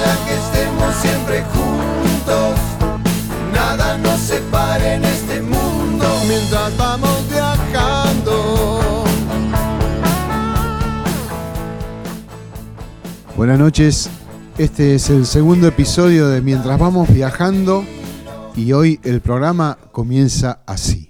Ojalá que estemos siempre juntos, nada nos separe en este mundo mientras vamos viajando. Buenas noches, este es el segundo episodio de Mientras vamos viajando y hoy el programa comienza así.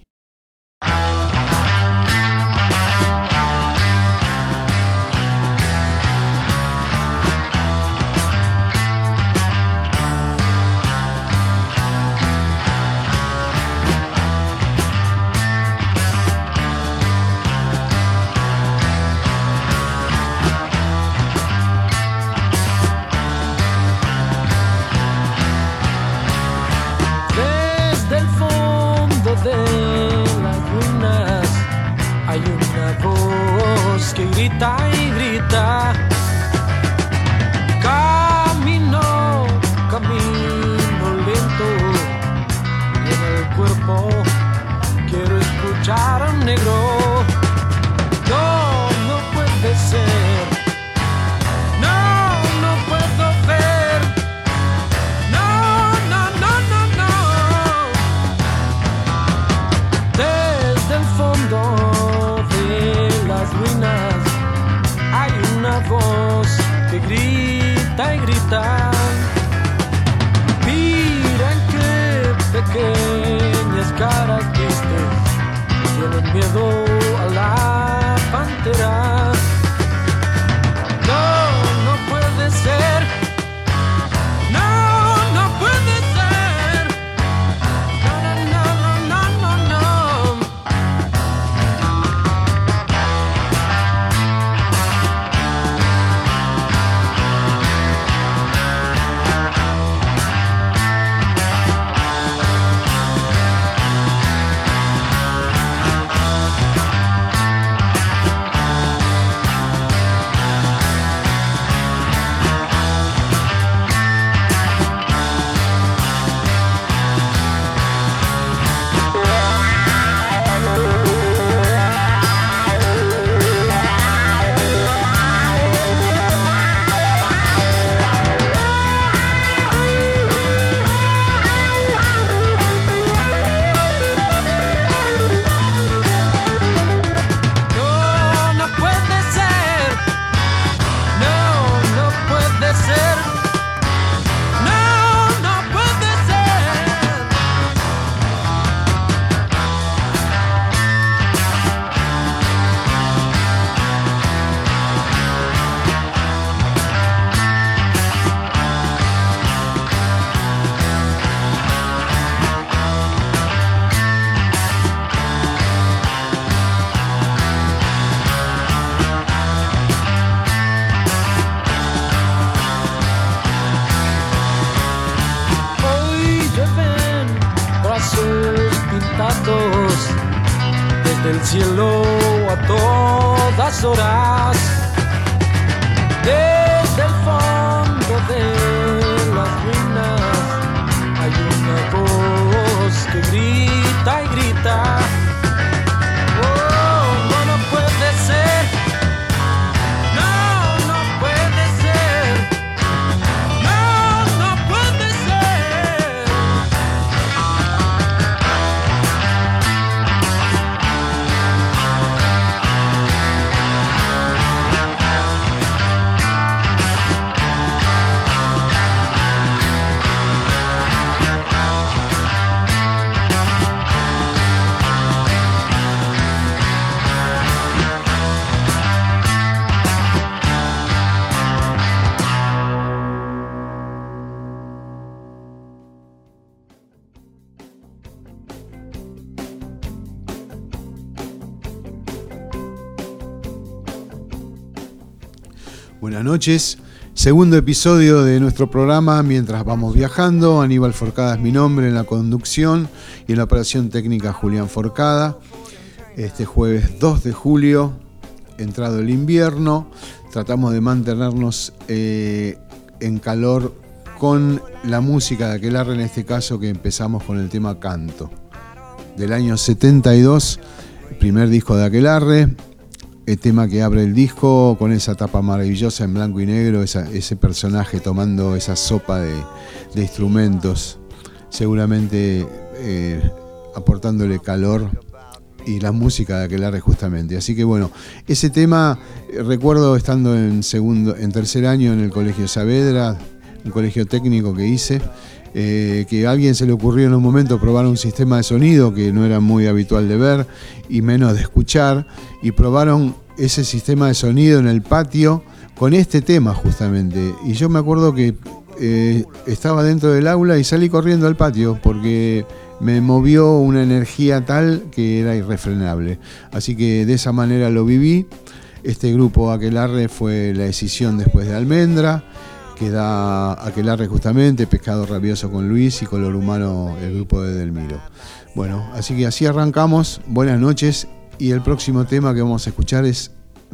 面露 desde el cielo a todas horas. Desde el fondo de las ruinas hay una voz que grita y grita. Buenas noches, segundo episodio de nuestro programa Mientras vamos viajando. Aníbal Forcada es mi nombre en la conducción y en la operación técnica Julián Forcada. Este jueves 2 de julio, entrado el invierno, tratamos de mantenernos eh, en calor con la música de Aquelarre, en este caso que empezamos con el tema Canto, del año 72, primer disco de Aquelarre, el tema que abre el disco con esa tapa maravillosa en blanco y negro, ese personaje tomando esa sopa de, instrumentos, seguramente eh, aportándole calor y la música de Aquelarre justamente. Así que bueno, ese tema eh, recuerdo estando en segundo, en tercer año en el Colegio Saavedra, un colegio técnico que hice, eh, que a alguien se le ocurrió en un momento probar un sistema de sonido que no era muy habitual de ver y menos de escuchar, y probaron ese sistema de sonido en el patio con este tema justamente. Y yo me acuerdo que eh, estaba dentro del aula y salí corriendo al patio porque me movió una energía tal que era irrefrenable. Así que de esa manera lo viví. Este grupo Aquelarre fue la decisión después de Almendra que da Aquelarre justamente, Pescado Rabioso con Luis y Color Humano el grupo de Delmiro. Bueno, así que así arrancamos, buenas noches y el próximo tema que vamos a escuchar es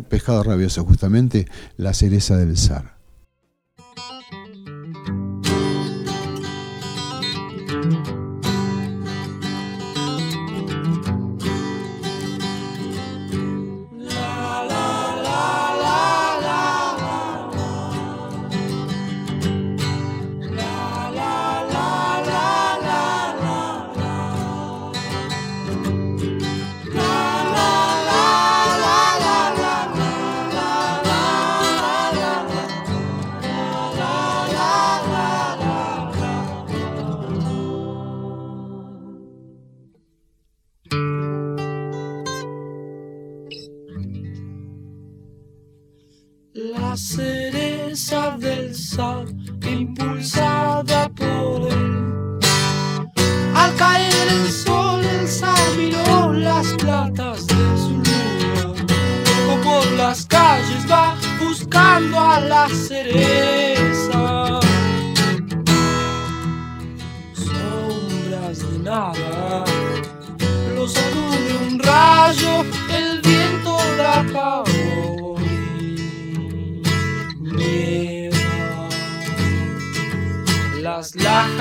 Pescado Rabioso, justamente la cereza del zar.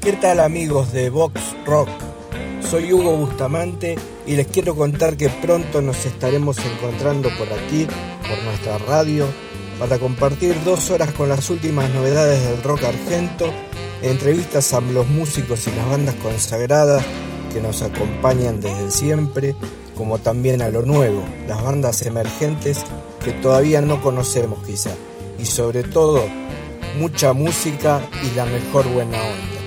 ¿qué tal amigos de Vox Rock? Soy Hugo Bustamante y les quiero contar que pronto nos estaremos encontrando por aquí, por nuestra radio, para compartir dos horas con las últimas novedades del rock argento, entrevistas a los músicos y las bandas consagradas que nos acompañan desde siempre, como también a lo nuevo, las bandas emergentes que todavía no conocemos quizá. Y sobre todo, mucha música y la mejor buena onda.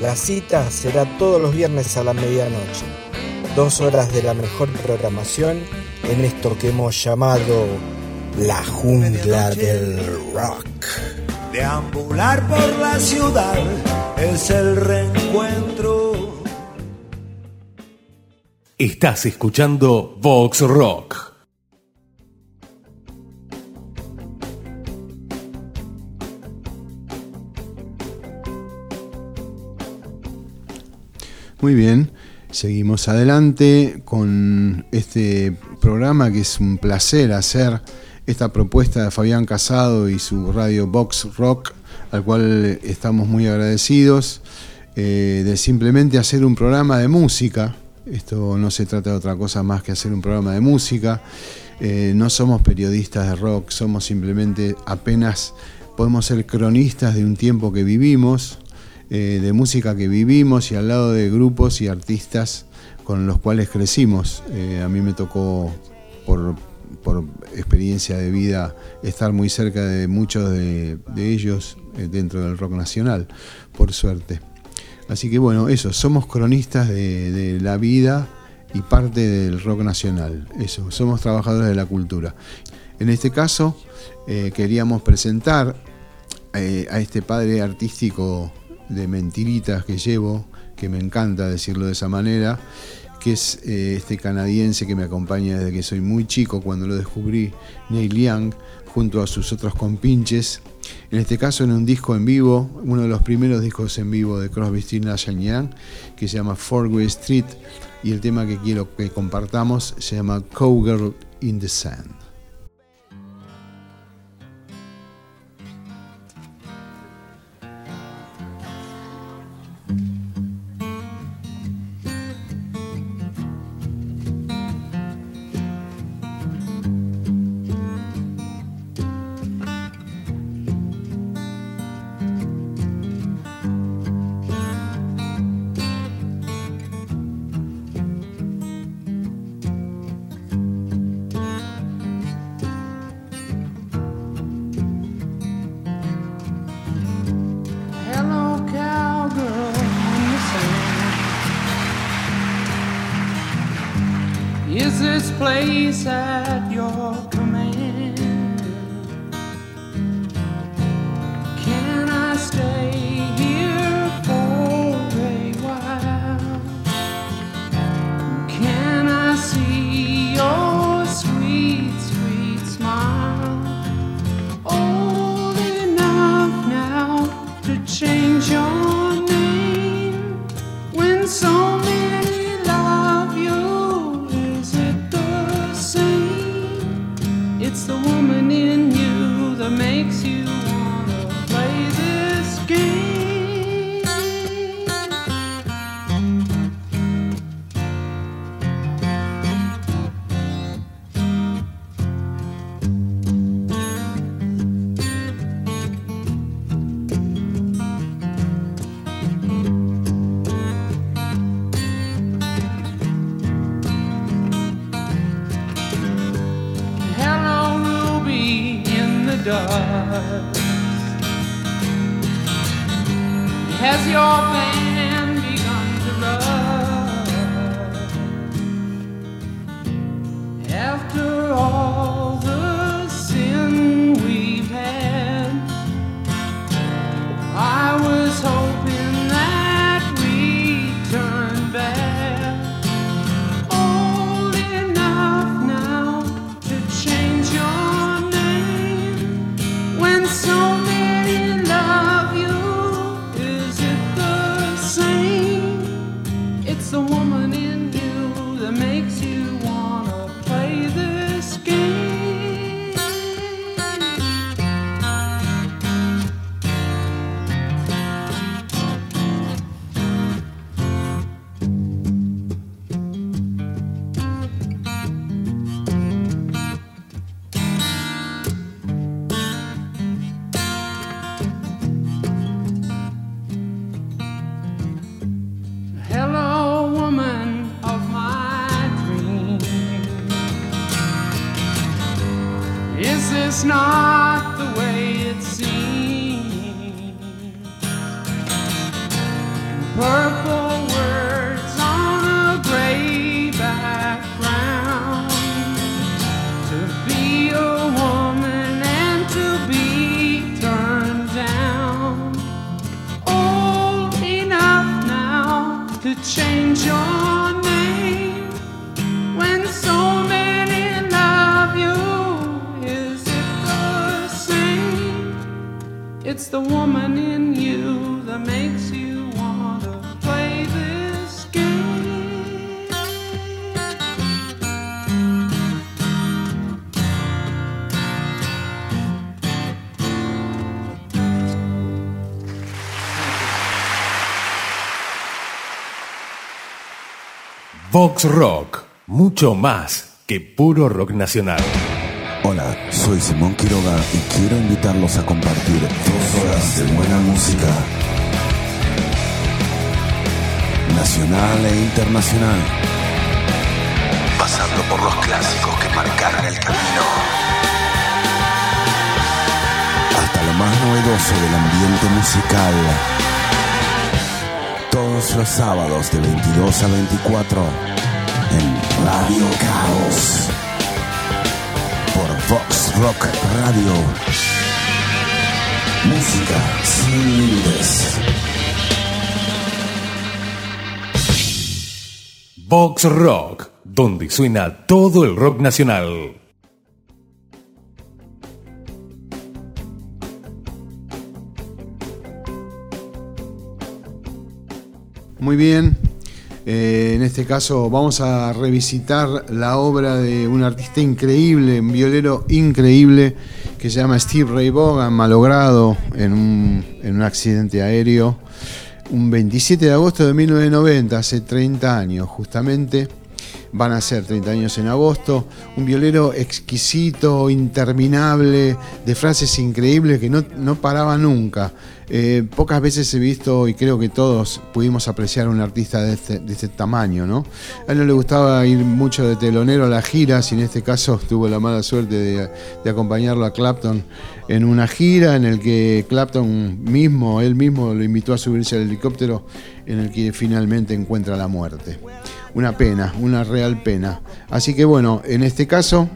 La cita será todos los viernes a la medianoche. Dos horas de la mejor programación en esto que hemos llamado la jungla del rock. Deambular por la ciudad es el reencuentro. Estás escuchando Vox Rock. Muy bien, seguimos adelante con este programa que es un placer hacer esta propuesta de Fabián Casado y su radio Box Rock, al cual estamos muy agradecidos, eh, de simplemente hacer un programa de música. Esto no se trata de otra cosa más que hacer un programa de música. Eh, no somos periodistas de rock, somos simplemente apenas podemos ser cronistas de un tiempo que vivimos, eh, de música que vivimos y al lado de grupos y artistas con los cuales crecimos. Eh, a mí me tocó, por, experiencia de vida, estar muy cerca de muchos de, ellos eh, dentro del rock nacional, por suerte. Así que bueno, eso, somos cronistas de, la vida y parte del rock nacional. Eso, somos trabajadores de la cultura. En este caso, queríamos presentar a este padre artístico de mentiritas que llevo, que me encanta decirlo de esa manera, que es eh, este canadiense que me acompaña desde que soy muy chico, cuando lo descubrí, Neil Young, junto a sus otros compinches. En este caso en un disco en vivo, uno de los primeros discos en vivo de Crosby, Stills Nash Young, que se llama Four-Way Street, y el tema que quiero que compartamos se llama Cowgirl in the Sand. at your does. Has your man it's the woman in you that makes you wanna play this game Vox Rock, mucho más que puro rock nacional. Hola, soy Simón Quiroga y quiero invitarlos a compartir dos horas de buena música. Nacional e internacional. Pasando por los clásicos que marcaron el camino. Hasta lo más novedoso del ambiente musical. Todos los sábados de 22 a 24 en Radio Caos por Vox Rock Radio. Música sin límites. Box Rock, donde suena todo el rock nacional. Muy bien. Eh, en este caso vamos a revisitar la obra de un artista increíble, un violero increíble, que se llama Steve Ray Vaughan, malogrado en un, en un accidente aéreo, un 27 de agosto de 1990, hace 30 años justamente van a ser 30 años en agosto, un violero exquisito, interminable, de frases increíbles que no, no paraba nunca. Eh, pocas veces he visto, y creo que todos pudimos apreciar a un artista de este, de este tamaño, ¿no? A él no le gustaba ir mucho de telonero a las giras, y en este caso tuvo la mala suerte de, de acompañarlo a Clapton en una gira en el que Clapton mismo, él mismo lo invitó a subirse al helicóptero en el que finalmente encuentra la muerte. Una pena, una real pena. Así que bueno, en este caso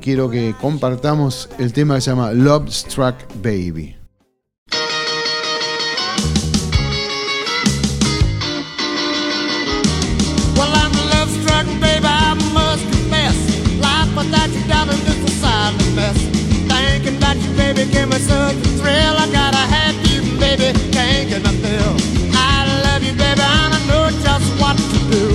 quiero que compartamos el tema que se llama Love Struck Baby. Mess. Thinking about you, baby, give me such a thrill. I gotta have you, baby, can't get my fill. I love you, baby, and I know just what to do.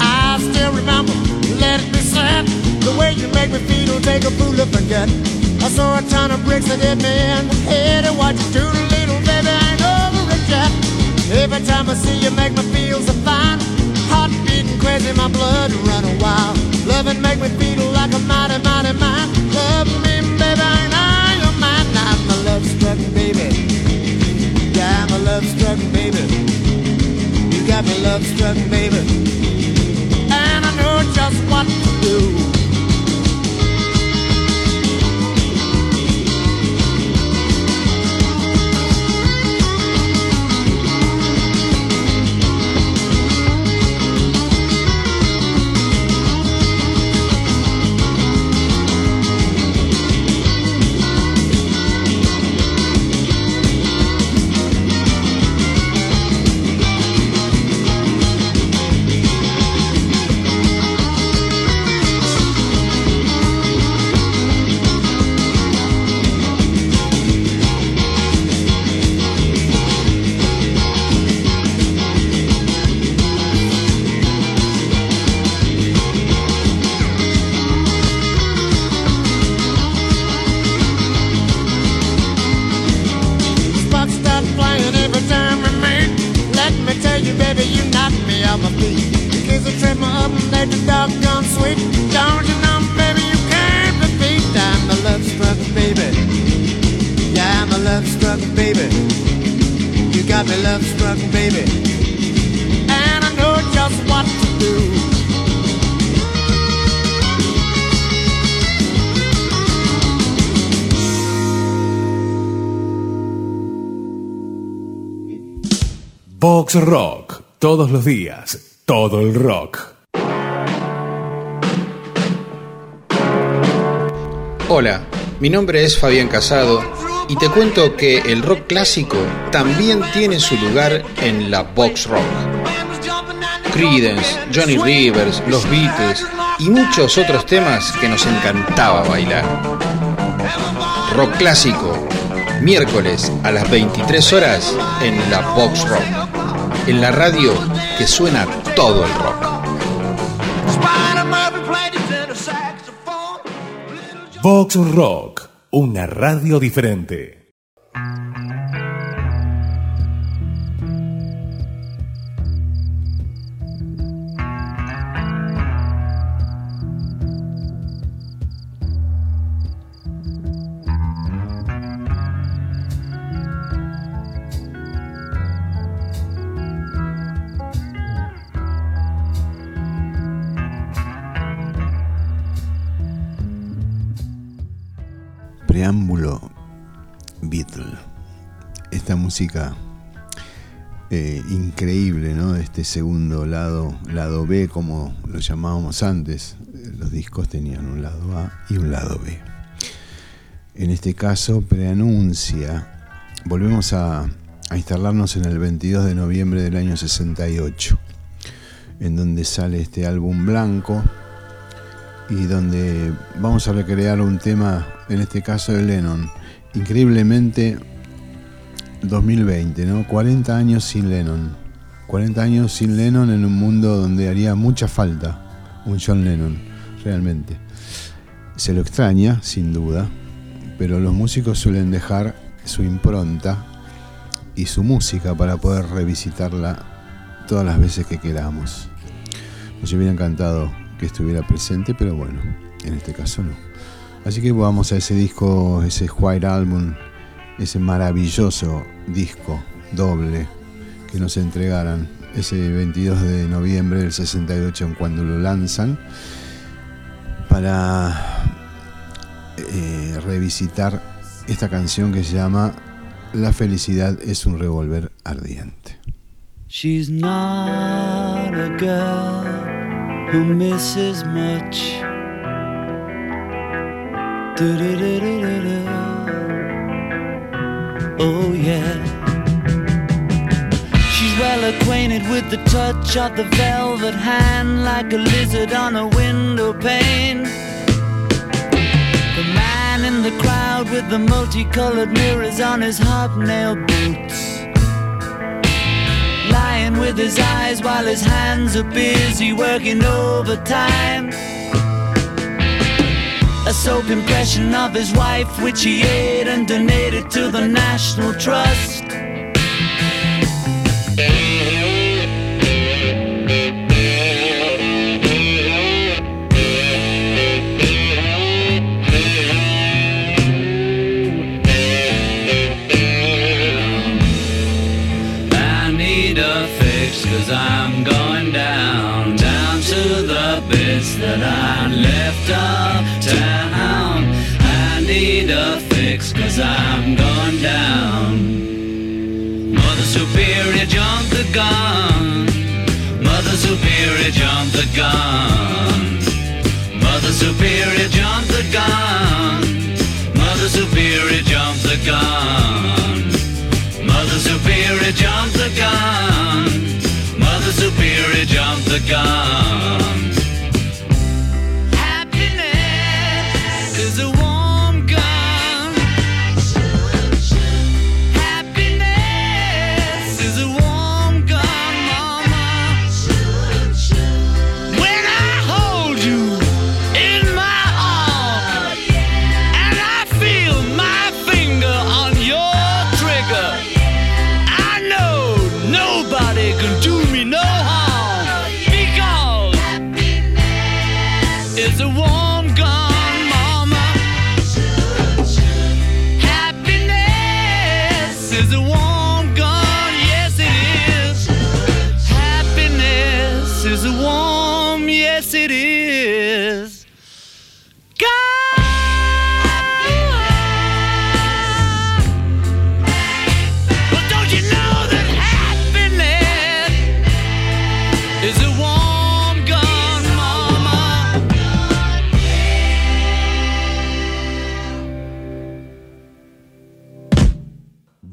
I still remember, let it be said, the way you make me feel, take a fool to forget. I saw a ton of bricks that hit me in the head, and what you do to little baby ain't over it yet. Every time I see you make me feel so fine beating crazy, my blood running wild Loving make me feel like a mighty, mighty man Love me, baby, and I am mine. I'm a love struck baby. Yeah, I'm a love struck baby. You got me love struck baby. And I know just what to do Box Rock, todos los días, todo el rock. Hola, mi nombre es Fabián Casado y te cuento que el rock clásico también tiene su lugar en la box rock. Creedence, Johnny Rivers, los Beatles y muchos otros temas que nos encantaba bailar. Rock clásico, miércoles a las 23 horas en la box rock, en la radio que suena todo el rock. Box Rock, una radio diferente. Eh, increíble, ¿no? Este segundo lado, lado B, como lo llamábamos antes. Los discos tenían un lado A y un lado B. En este caso, preanuncia. Volvemos a, a instalarnos en el 22 de noviembre del año 68, en donde sale este álbum blanco y donde vamos a recrear un tema, en este caso de Lennon, increíblemente 2020, ¿no? 40 años sin Lennon. 40 años sin Lennon en un mundo donde haría mucha falta un John Lennon, realmente. Se lo extraña, sin duda, pero los músicos suelen dejar su impronta y su música para poder revisitarla todas las veces que queramos. Nos hubiera encantado que estuviera presente, pero bueno, en este caso no. Así que vamos a ese disco, ese White Album, ese maravilloso disco doble que nos entregaran ese 22 de noviembre del 68 cuando lo lanzan para eh, revisitar esta canción que se llama La felicidad es un revólver ardiente. She's not a girl who misses much. Oh, yeah. She's well acquainted with the touch of the velvet hand, like a lizard on a window pane. The man in the crowd with the multicolored mirrors on his hobnail boots. Lying with his eyes while his hands are busy working overtime. A soap impression of his wife, which he ate and donated to the National Trust. I need a fix cause I'm going down, down to the bits that I left uptown. I'm going down. Mother Superior jumped the gun. Mother Superior jumped the gun. Mother Superior jumped the gun. Mother Superior jumped the gun. Mother Superior jumped the gun. Mother Superior jumped the gun.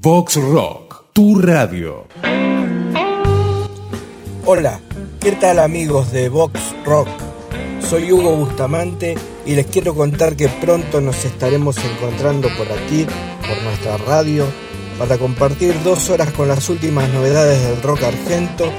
Vox Rock, tu radio. Hola, ¿qué tal amigos de Vox Rock? Soy Hugo Bustamante y les quiero contar que pronto nos estaremos encontrando por aquí, por nuestra radio, para compartir dos horas con las últimas novedades del rock argento,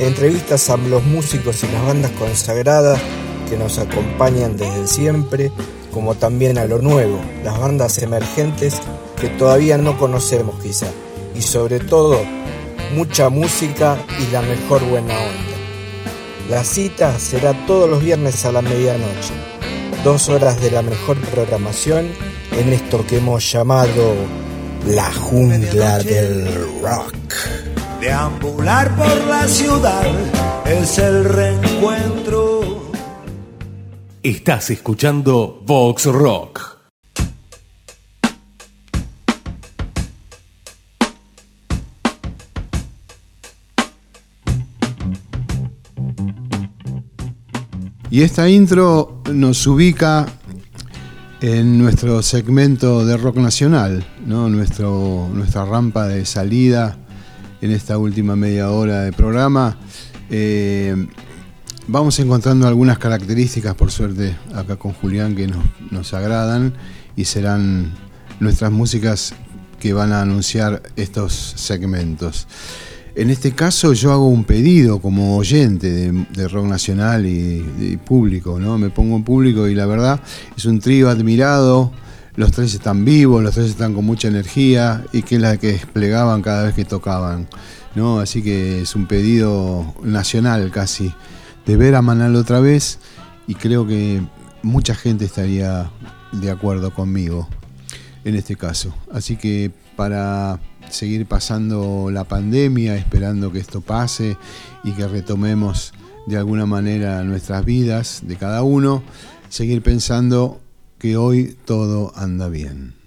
entrevistas a los músicos y las bandas consagradas que nos acompañan desde siempre, como también a lo nuevo, las bandas emergentes que todavía no conocemos quizá, y sobre todo mucha música y la mejor buena onda. La cita será todos los viernes a la medianoche, dos horas de la mejor programación en esto que hemos llamado la jungla del rock. Deambular por la ciudad es el reencuentro. Estás escuchando Vox Rock. Y esta intro nos ubica en nuestro segmento de rock nacional, ¿no? Nuestra rampa de salida en esta última media hora de programa. Eh, vamos encontrando algunas características, por suerte, acá con Julián que nos, nos agradan y serán nuestras músicas que van a anunciar estos segmentos. En este caso yo hago un pedido como oyente de, de rock nacional y, y público, ¿no? Me pongo en público y la verdad es un trío admirado, los tres están vivos, los tres están con mucha energía y que es la que desplegaban cada vez que tocaban, ¿no? Así que es un pedido nacional casi de ver a Manal otra vez y creo que mucha gente estaría de acuerdo conmigo en este caso. Así que para seguir pasando la pandemia, esperando que esto pase y que retomemos de alguna manera nuestras vidas de cada uno, seguir pensando que hoy todo anda bien.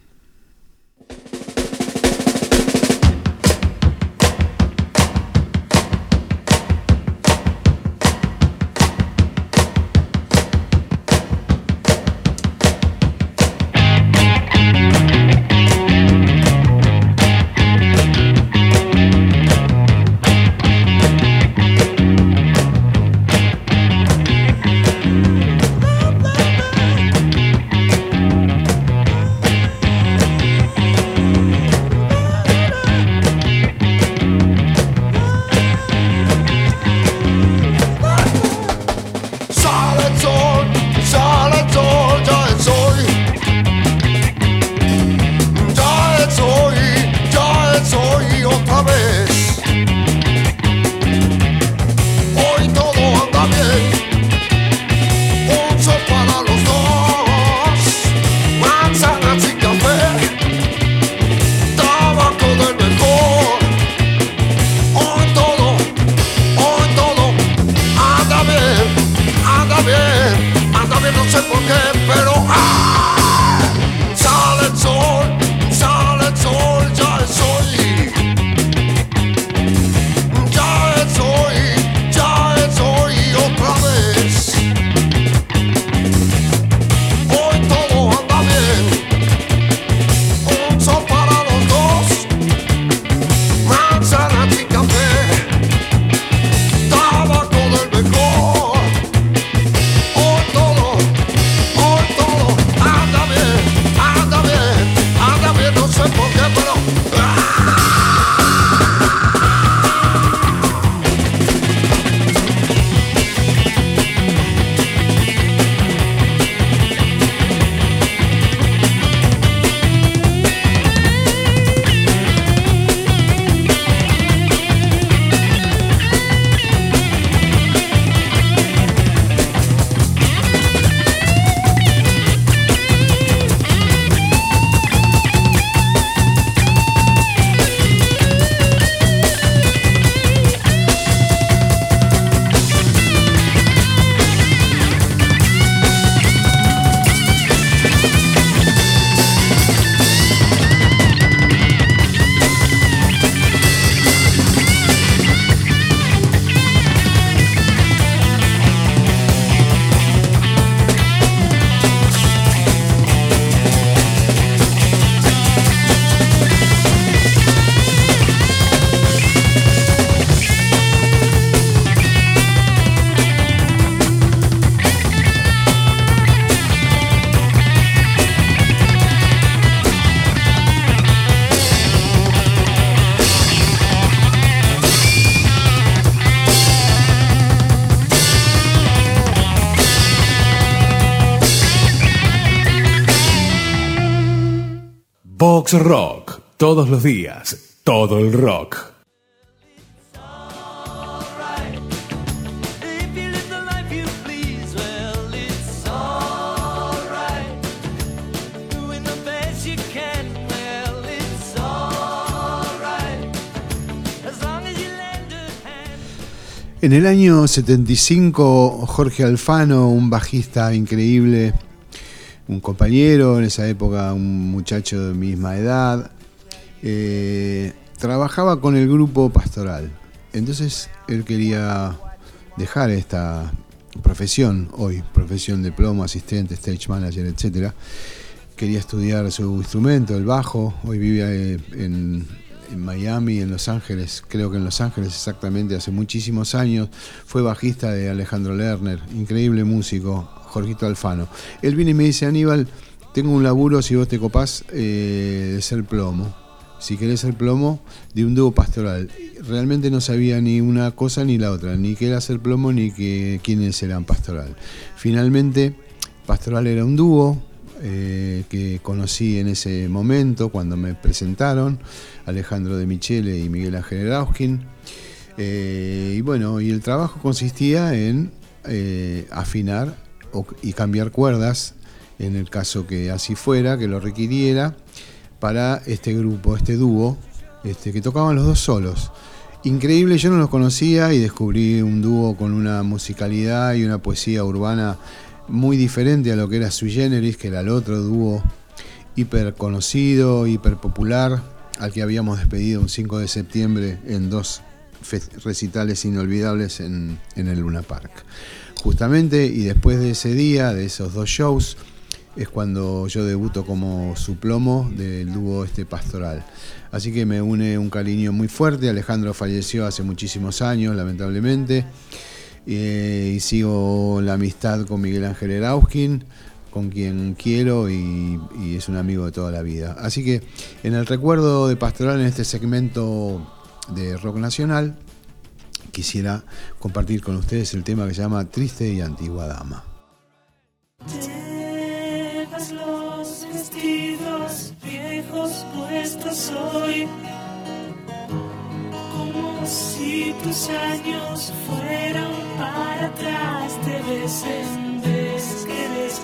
Rock. Todos los días. Todo el rock. En el año 75, Jorge Alfano, un bajista increíble, un compañero en esa época, un muchacho de misma edad, eh, trabajaba con el grupo pastoral. Entonces él quería dejar esta profesión hoy, profesión de plomo, asistente, stage manager, etc. quería estudiar su instrumento, el bajo. Hoy vive eh, en, en Miami, en Los Ángeles, creo que en Los Ángeles exactamente, hace muchísimos años. Fue bajista de Alejandro Lerner, increíble músico, Jorgito Alfano. Él viene y me dice, Aníbal, tengo un laburo, si vos te copás, eh, de ser plomo. Si querés ser plomo, de un dúo pastoral. Realmente no sabía ni una cosa ni la otra, ni qué era ser plomo ni que, quiénes eran pastoral. Finalmente, pastoral era un dúo, eh, que conocí en ese momento cuando me presentaron, Alejandro de Michele y Miguel Ángel Erauskin. Eh, y bueno, y el trabajo consistía en eh, afinar y cambiar cuerdas, en el caso que así fuera, que lo requiriera, para este grupo, este dúo, este, que tocaban los dos solos. Increíble, yo no los conocía y descubrí un dúo con una musicalidad y una poesía urbana muy diferente a lo que era Sui Generis, que era el otro dúo hiper conocido, hiper popular, al que habíamos despedido un 5 de septiembre en dos recitales inolvidables en, el Luna Park. Justamente, y después de ese día, de esos dos shows, es cuando yo debuto como su plomo del dúo este pastoral. Así que me une un cariño muy fuerte. Alejandro falleció hace muchísimos años, lamentablemente. Eh, y sigo la amistad con Miguel Ángel Erauskin, con quien quiero y es un amigo de toda la vida. Así que en el recuerdo de Pastoral, en este segmento de rock nacional, quisiera compartir con ustedes el tema que se llama Triste y Antigua Dama. Llevas los vestidos viejos puestos hoy, como si tus años fueran para atrás. De vez en vez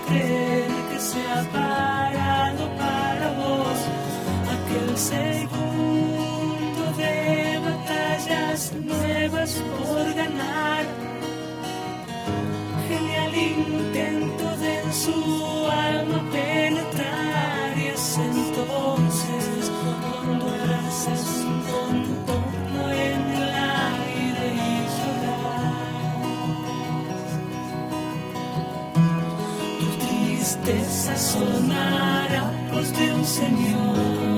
que se ha parado para vos aquel segundo nuevas por ganar. Genial intento de en su alma penetrar y es entonces cuando abrazas un contorno en el aire y lloras tu tristeza sonará voz de un señor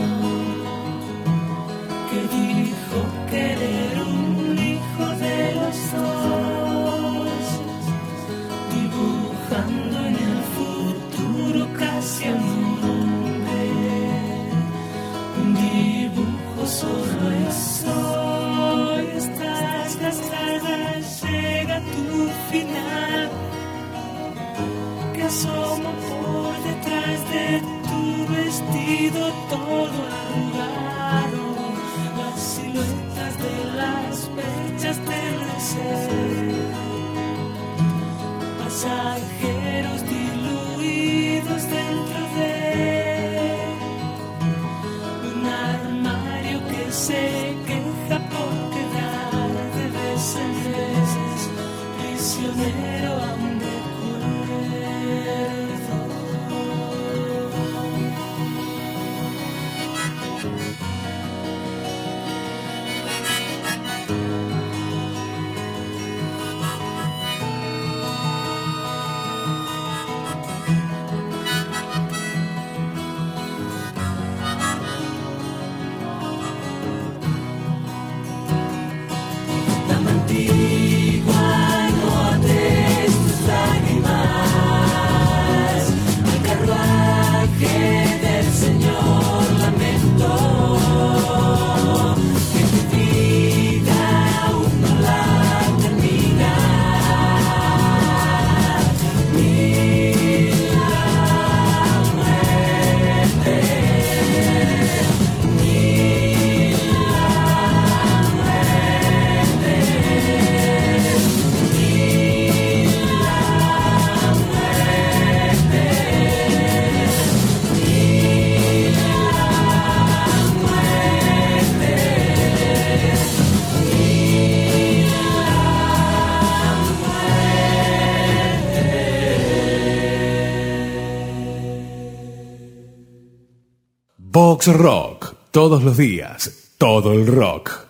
Rock, todos los días, todo el rock.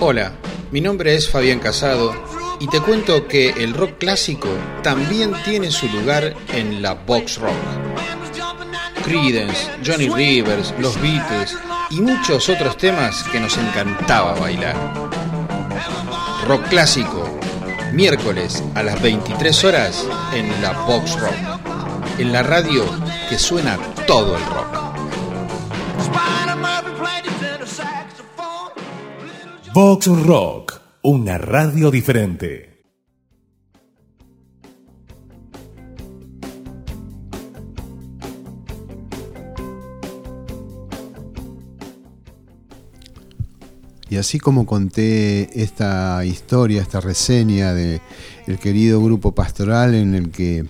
Hola, mi nombre es Fabián Casado Y te cuento que el rock clásico también tiene su lugar en la box rock. Creedence, Johnny Rivers, los Beatles y muchos otros temas que nos encantaba bailar. Rock clásico, miércoles a las 23 horas en la box rock. En la radio que suena todo el rock. Vox Rock, una radio diferente. Y así como conté esta historia, esta reseña de el querido grupo pastoral en el que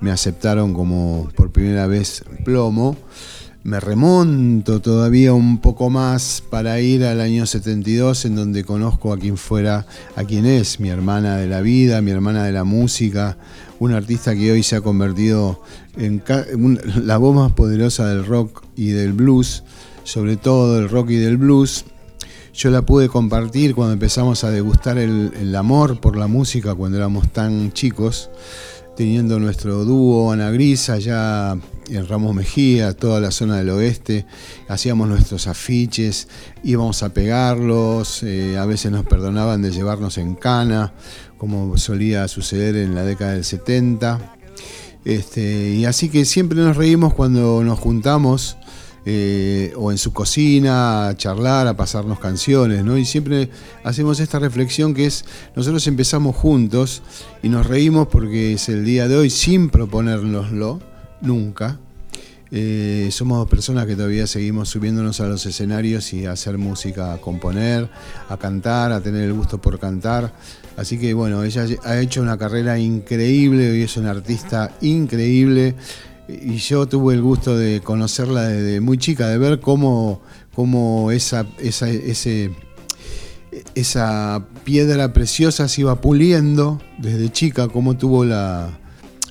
me aceptaron como por primera vez plomo, me remonto todavía un poco más para ir al año 72 en donde conozco a quien fuera, a quien es mi hermana de la vida, mi hermana de la música, un artista que hoy se ha convertido en la voz más poderosa del rock y del blues, sobre todo del rock y del blues. Yo la pude compartir cuando empezamos a degustar el, el amor por la música cuando éramos tan chicos, teniendo nuestro dúo Ana Gris allá en Ramos Mejía, toda la zona del oeste, hacíamos nuestros afiches, íbamos a pegarlos, eh, a veces nos perdonaban de llevarnos en cana, como solía suceder en la década del 70. Este, y así que siempre nos reímos cuando nos juntamos eh, o en su cocina a charlar, a pasarnos canciones, ¿no? Y siempre hacemos esta reflexión que es, nosotros empezamos juntos y nos reímos porque es el día de hoy sin proponérnoslo, nunca. Eh, somos personas que todavía seguimos subiéndonos a los escenarios y a hacer música, a componer, a cantar, a tener el gusto por cantar. Así que bueno, ella ha hecho una carrera increíble, hoy es una artista increíble y yo tuve el gusto de conocerla desde muy chica, de ver cómo, cómo esa, esa, esa piedra preciosa se iba puliendo desde chica, cómo tuvo la,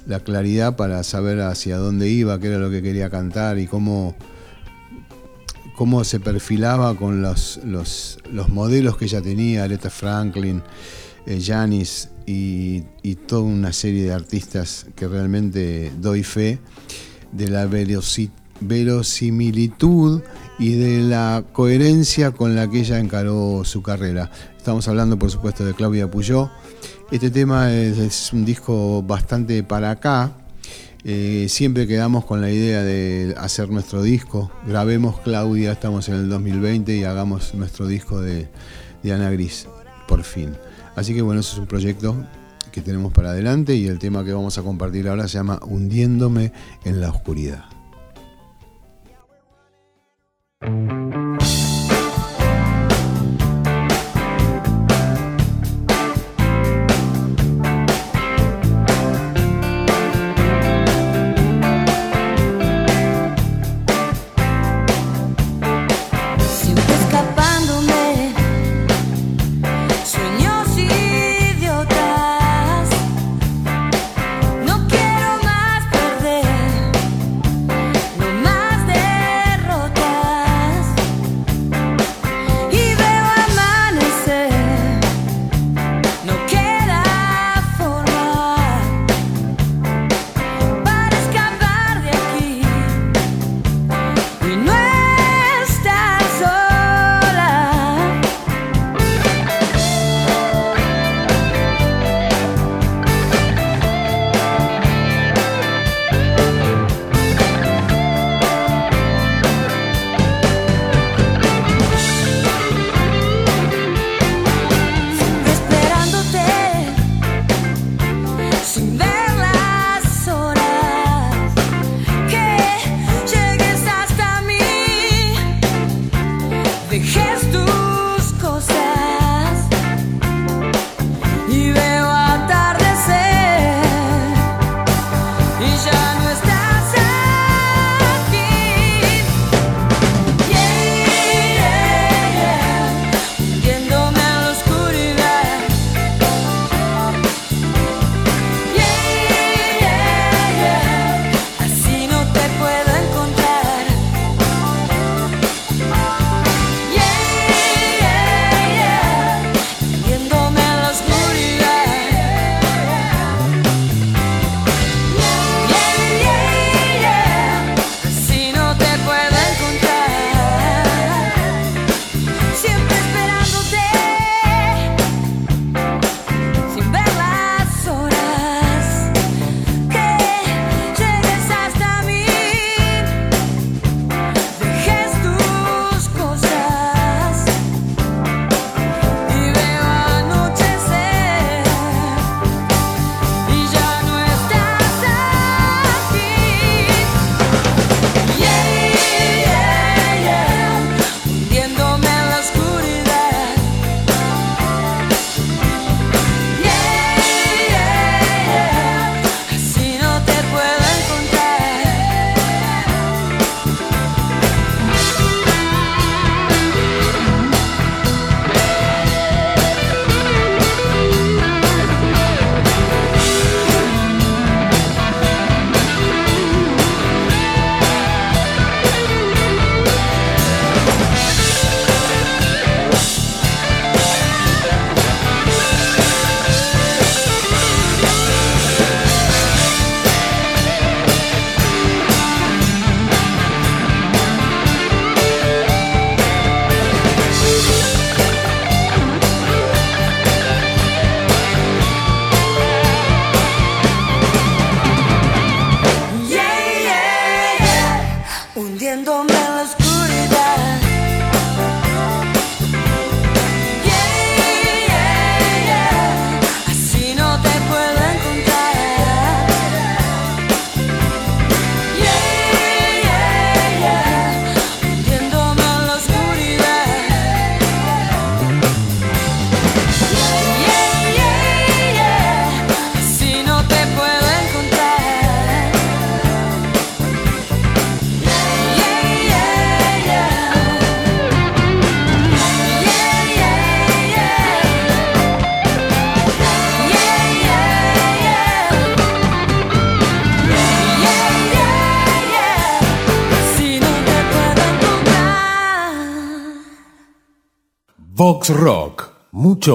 la claridad para saber hacia dónde iba, qué era lo que quería cantar y cómo, cómo se perfilaba con los, los, los modelos que ella tenía, Aretha Franklin, Janis y, toda una serie de artistas que realmente doy fe de la verosi- verosimilitud y de la coherencia con la que ella encaró su carrera. Estamos hablando, por supuesto, de Claudia Puyó. Este tema es, un disco bastante para acá. Eh, siempre quedamos con la idea de hacer nuestro disco. Grabemos Claudia, estamos en el 2020 y hagamos nuestro disco de Ana Gris, por fin. Así que bueno, eso es un proyecto que tenemos para adelante y el tema que vamos a compartir ahora se llama Hundiéndome en la oscuridad.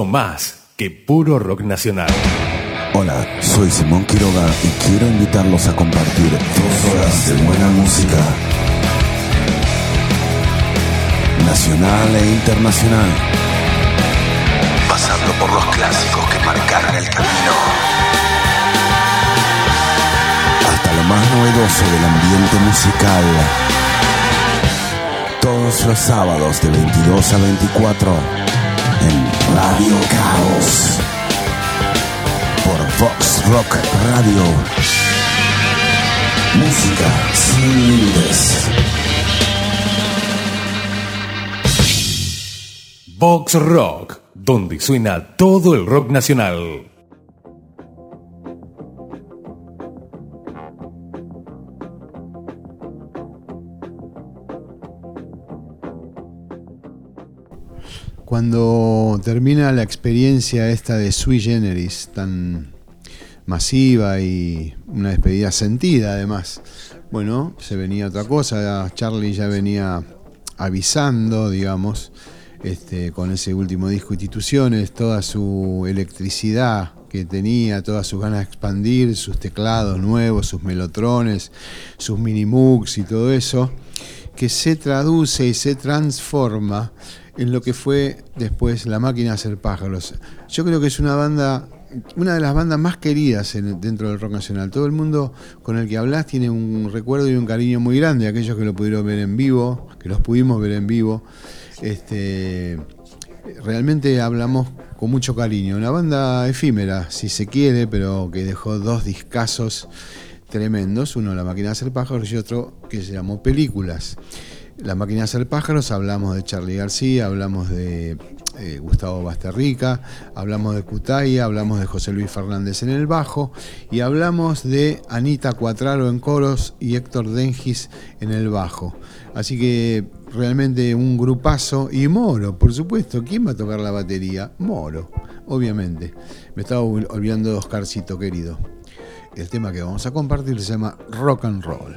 Más que puro rock nacional. Hola, soy Simón Quiroga y quiero invitarlos a compartir dos horas de buena música. Nacional e internacional. Pasando por los clásicos que marcaron el camino. Hasta lo más novedoso del ambiente musical. Todos los sábados de 22 a 24 en Radio Caos por Vox Rock Radio. Música sin límites. Vox Rock, donde suena todo el rock nacional. Cuando termina la experiencia esta de Sui Generis, tan masiva y una despedida sentida además, bueno, se venía otra cosa, Charlie ya venía avisando, digamos, este, con ese último disco Instituciones, toda su electricidad que tenía, todas sus ganas de expandir, sus teclados nuevos, sus melotrones, sus minimooks y todo eso, que se traduce y se transforma en lo que fue después La Máquina Hacer Pájaros. Yo creo que es una banda, una de las bandas más queridas en- dentro del rock nacional. Todo el mundo con el que hablas tiene un recuerdo y un cariño muy grande, aquellos que lo pudieron ver en vivo, que los pudimos ver en vivo. Este, realmente hablamos con mucho cariño. Una banda efímera, si se quiere, pero que dejó dos discazos tremendos. Uno, La Máquina de Hacer Pájaros, y otro que se llamó Películas. La Máquina de Hacer Pájaros, hablamos de Charlie García, hablamos de eh, Gustavo Basterrica, hablamos de Cutaya, hablamos de José Luis Fernández en el bajo y hablamos de Anita Cuatraro en coros y Héctor Dengis en el bajo. Así que realmente un grupazo y Moro, por supuesto. ¿Quién va a tocar la batería? Moro, obviamente. Me estaba ol- olvidando de Oscarcito querido. El tema que vamos a compartir se llama Rock and Roll.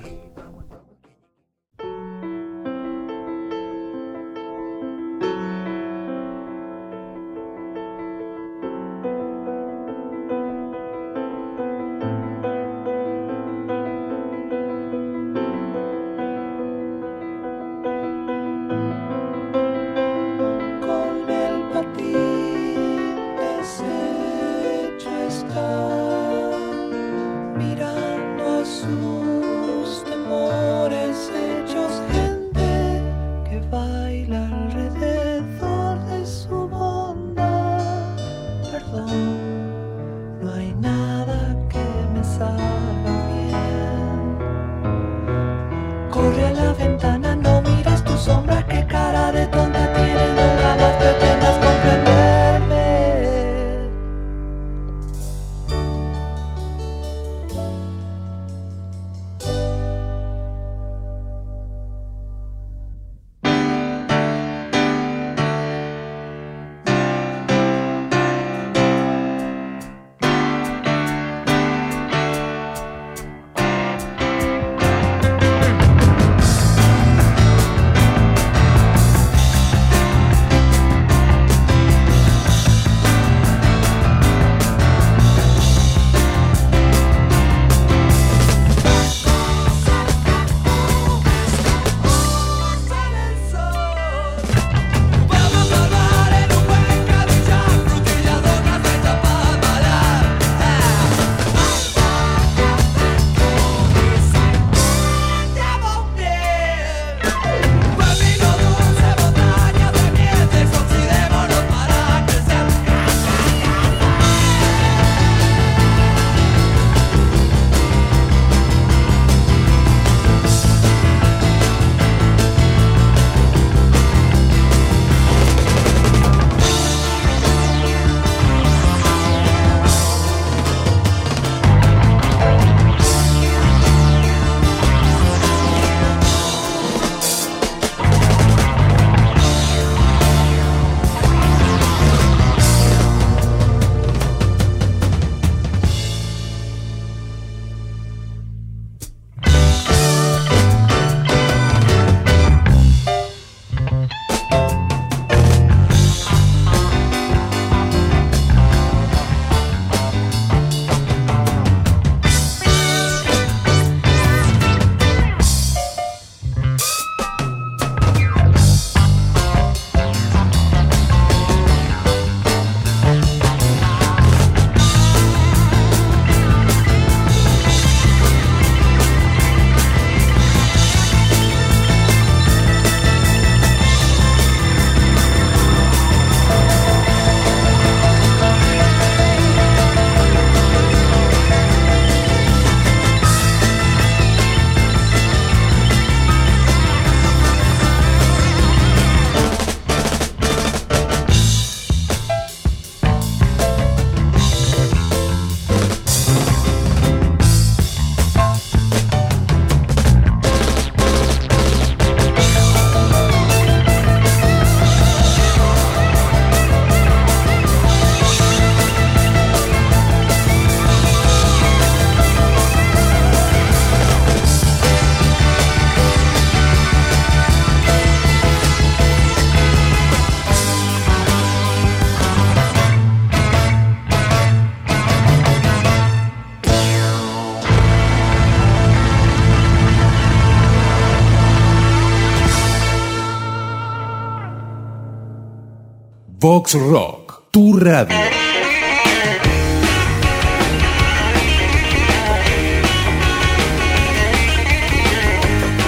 Vox Rock, tu radio.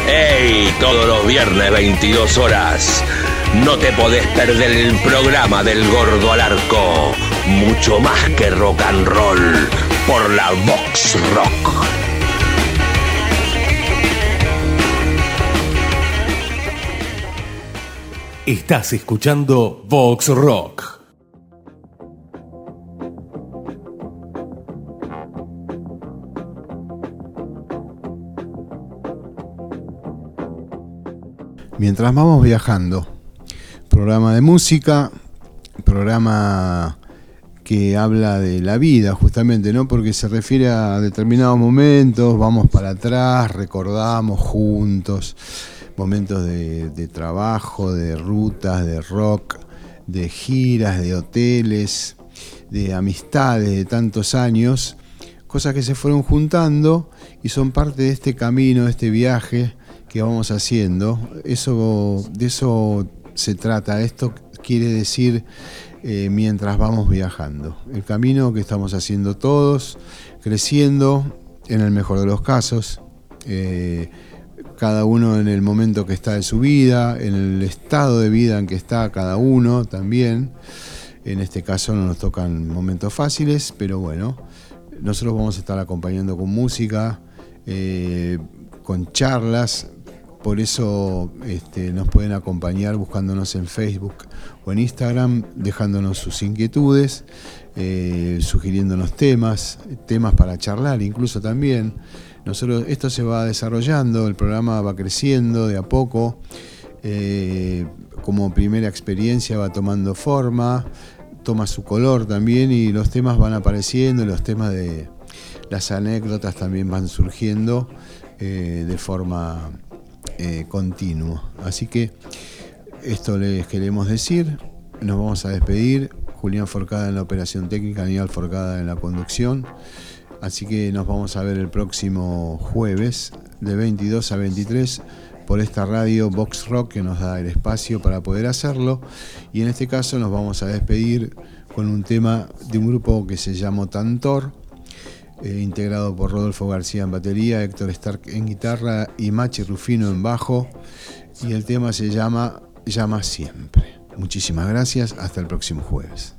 ¡Ey! Todos los viernes 22 horas. No te podés perder el programa del Gordo al Arco. Mucho más que rock and roll por la Vox Rock. Estás escuchando Vox Rock. Mientras vamos viajando, programa de música, programa que habla de la vida justamente, ¿no? Porque se refiere a determinados momentos, vamos para atrás, recordamos juntos momentos de, trabajo, de rutas, de rock, de giras, de hoteles, de amistades de tantos años, cosas que se fueron juntando y son parte de este camino, de este viaje que vamos haciendo. Eso, de eso se trata. Esto quiere decir eh, mientras vamos viajando. El camino que estamos haciendo todos, creciendo, en el mejor de los casos. eh, cada uno en el momento que está de su vida, en el estado de vida en que está cada uno también. En este caso no nos tocan momentos fáciles, pero bueno, nosotros vamos a estar acompañando con música, eh, con charlas, por eso este, nos pueden acompañar buscándonos en Facebook o en Instagram, dejándonos sus inquietudes, eh, sugiriéndonos temas, temas para charlar incluso también. Nosotros, esto se va desarrollando, el programa va creciendo de a poco, eh, como primera experiencia va tomando forma, toma su color también y los temas van apareciendo, los temas de las anécdotas también van surgiendo eh, de forma eh, continua. Así que esto les queremos decir, nos vamos a despedir, Julián Forcada en la operación técnica, Aníbal Forcada en la conducción. Así que nos vamos a ver el próximo jueves de 22 a 23 por esta radio Box Rock que nos da el espacio para poder hacerlo. Y en este caso nos vamos a despedir con un tema de un grupo que se llamó Tantor, eh, integrado por Rodolfo García en batería, Héctor Stark en guitarra y Machi Rufino en bajo. Y el tema se llama Llama Siempre. Muchísimas gracias, hasta el próximo jueves.